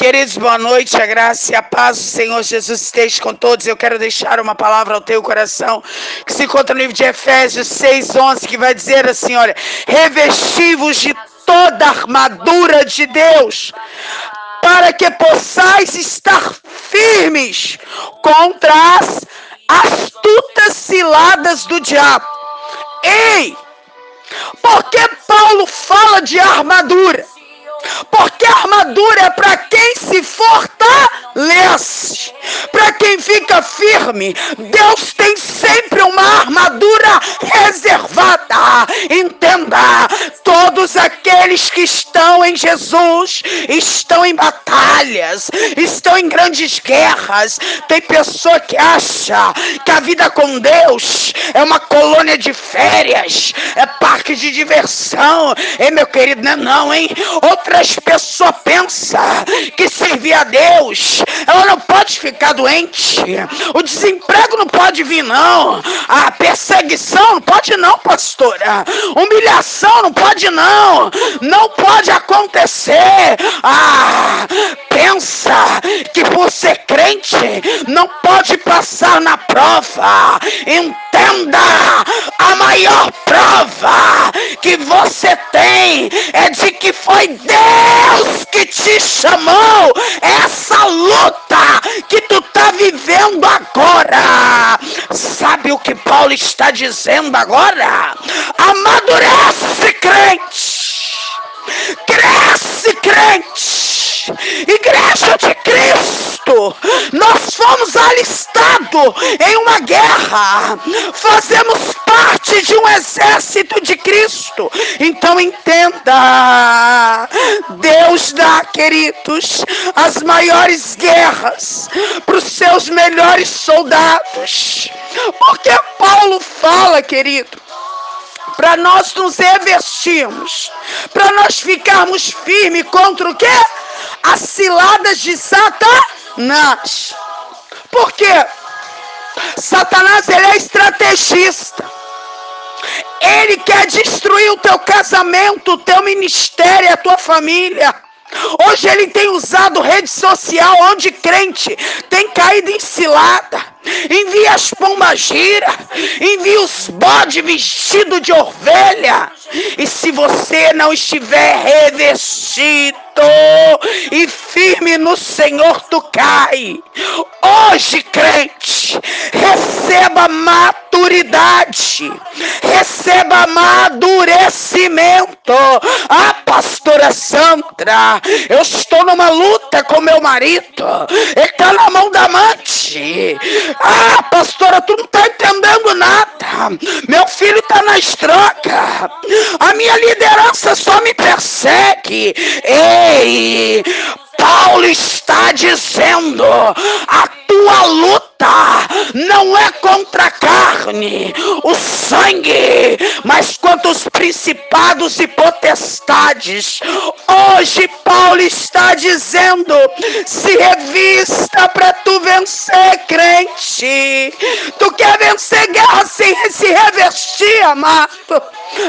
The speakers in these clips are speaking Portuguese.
Queridos, boa noite, a graça e a paz do Senhor Jesus esteja com todos. Eu quero deixar uma palavra ao teu coração, que se encontra no livro de Efésios 6, 11, que vai dizer assim: olha, revestivos de toda a armadura de Deus, para que possais estar firmes contra as astutas ciladas do diabo. Ei! Porque Paulo fala de armadura? Porque a armadura é para quem se fortalece, para quem fica firme. Deus tem sempre uma armadura reservada. Entenda: todos aqueles que estão em Jesus estão em batalhas, estão em grandes guerras. Tem pessoa que acha que a vida com Deus é uma colônia de férias, é parque de diversão. Ei, meu querido, não é não, hein? Outra outras pessoas pensam que servir a Deus, ela não pode ficar doente. O desemprego não pode vir, não. A perseguição não pode, não, pastora. Humilhação não pode, não. Não pode acontecer. Ah, pensa que por ser crente não pode passar na prova. Entenda: a maior prova que você tem é de que foi Deus que te chamou. Essa luta que tu tá vivendo agora. Sabe o que Paulo está dizendo agora? Amadurece, crente. Cresce, crente. Igreja de Cristo. Nós fomos alistados em uma guerra. Fazemos parte de um exército de Cristo. Então entenda. Deus dá, queridos, as maiores guerras para os seus melhores soldados. Porque Paulo fala, querido, para nós nos revestirmos, para nós ficarmos firmes contra o quê? As ciladas de Satanás. Por quê? Satanás ele é estrategista. Ele quer destruir o teu casamento, o teu ministério, a tua família. Hoje ele tem usado rede social onde crente tem caído em cilada. Envia as pombas gira, envia os bodes vestidos de ovelha. E se você não estiver revestido e firme no Senhor, tu cai. Hoje, crente, receba maturidade, receba amadurecimento. Ah, pastora Sandra, eu estou numa luta com meu marido, ele está na mão da amante. Ah, pastora, tu não está entendendo nada. Meu filho está na estroca. A minha liderança só me persegue. Ei, Paulo está dizendo: a tua luta não é contra a carne, o sangue, mas contra os principados e potestades. Hoje Paulo está dizendo: se revista para tu vencer, crente. Tu quer vencer guerra sem se revestir, amado?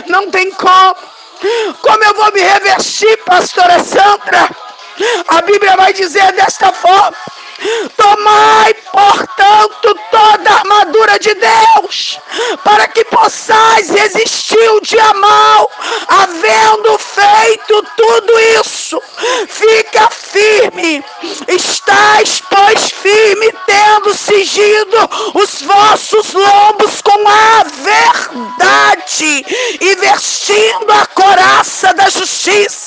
Não tem como. Como eu vou me revestir, pastora Sandra? A Bíblia vai dizer desta forma: Tomai, portanto, toda a armadura de Deus, para que possais resistir o dia mal, havendo feito tudo isso. Fica firme, estáis, pois, firme, tendo sigido os vossos lombos com a verdade e vestindo a coraça da justiça,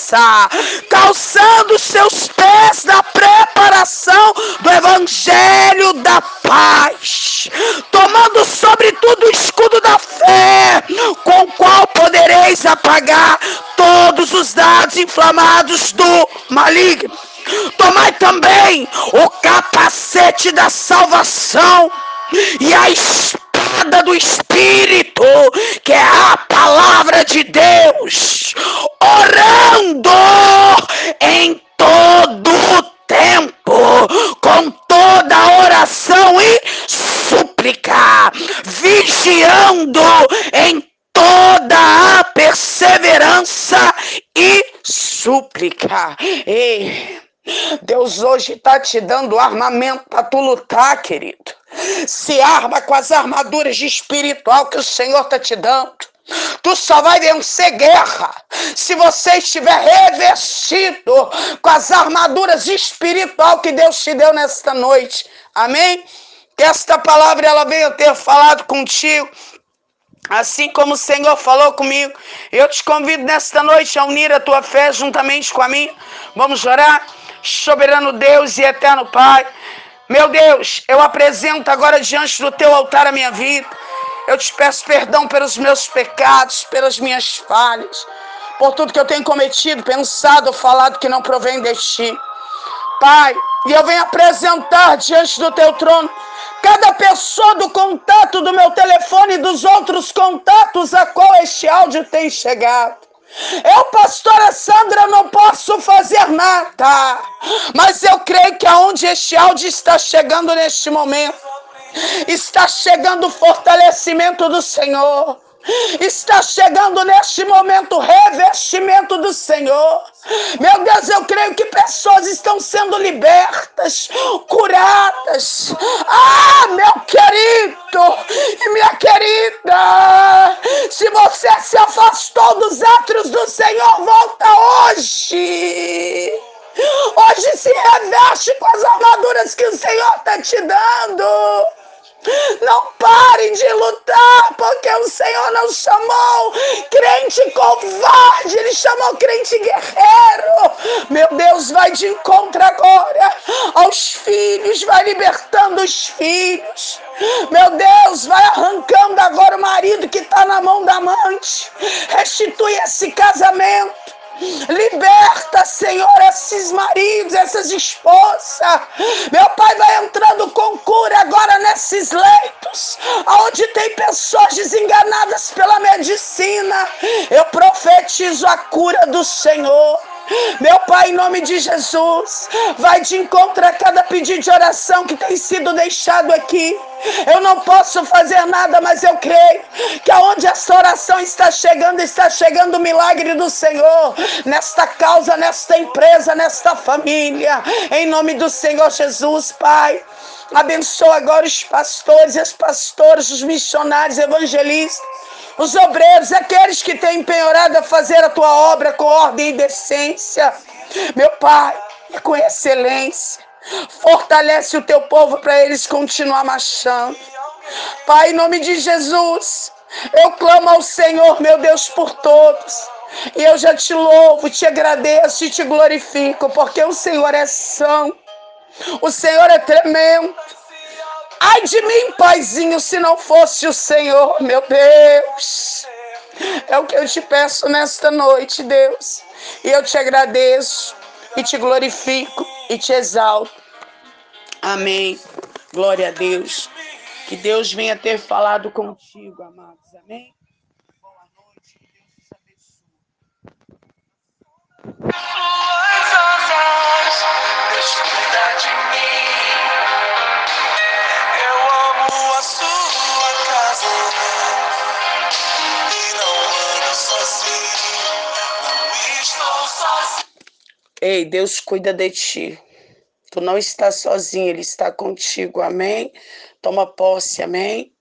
calçando seus pés na preparação do evangelho da paz, tomando sobretudo o escudo da fé, com o qual podereis apagar todos os dados inflamados do maligno. Tomai também o capacete da salvação e a espada do Espírito, que é a palavra de Deus, orando em todo tempo, com toda oração e súplica, vigiando em toda a perseverança e súplica. Deus hoje está te dando armamento para tu lutar, querido. Se arma com as armaduras de espiritual que o Senhor está te dando. Tu só vai vencer guerra se você estiver revestido com as armaduras espiritual que Deus te deu nesta noite. Amém? Que esta palavra ela venha ter falado contigo. Assim como o Senhor falou comigo, eu te convido nesta noite a unir a tua fé juntamente com a minha. Vamos orar. Soberano Deus e eterno Pai. Meu Deus, eu apresento agora diante do teu altar a minha vida. Eu te peço perdão pelos meus pecados, pelas minhas falhas, por tudo que eu tenho cometido, pensado, falado que não provém de ti. Pai, e eu venho apresentar diante do teu trono cada pessoa do contato do meu telefone e dos outros contatos a qual este áudio tem chegado. Eu, pastora Sandra, não posso fazer nada, mas eu creio que aonde este áudio está chegando neste momento, Está chegando o fortalecimento do Senhor. Está chegando neste momento o revestimento do Senhor. Meu Deus, eu creio que pessoas estão sendo libertas, curadas. Ah, meu querido e minha querida, se você se afastou dos atos do Senhor, volta hoje. Hoje se reveste com as armaduras que o Senhor está te dando. Não parem de lutar, porque o Senhor não chamou crente covarde, Ele chamou crente guerreiro. Meu Deus, vai de encontro agora aos filhos, vai libertando os filhos. Meu Deus, vai arrancando agora o marido que está na mão da amante. Restitui esse casamento. Liberta, Senhor, esses maridos, essas esposas. Meu Pai vai entrando com cura agora nesses leitos, onde tem pessoas desenganadas pela medicina. Eu profetizo a cura do Senhor. Meu Pai, em nome de Jesus, vai de encontro a cada pedido de oração que tem sido deixado aqui. Eu não posso fazer nada, mas eu creio que aonde essa oração está chegando, está chegando o milagre do Senhor nesta causa, nesta empresa, nesta família. Em nome do Senhor Jesus, Pai. Abençoa agora os pastores, as pastoras, os missionários, evangelistas os obreiros, aqueles que têm empenhorado a fazer a tua obra com ordem e decência. Meu Pai, com excelência. Fortalece o teu povo para eles continuar marchando. Pai, em nome de Jesus, eu clamo ao Senhor, meu Deus, por todos. E eu já te louvo, te agradeço e te glorifico, porque o Senhor é santo. O Senhor é tremendo. Ai de mim, paizinho, se não fosse o Senhor, meu Deus. É o que eu te peço nesta noite, Deus. E eu te agradeço, e te glorifico, e te exalto. Amém. Glória a Deus. Que Deus venha ter falado contigo, amados. Amém. Boa noite. Que Deus te abençoe. Suas de mim Ei, Deus cuida de ti. Tu não está sozinho, Ele está contigo, amém? Toma posse, amém?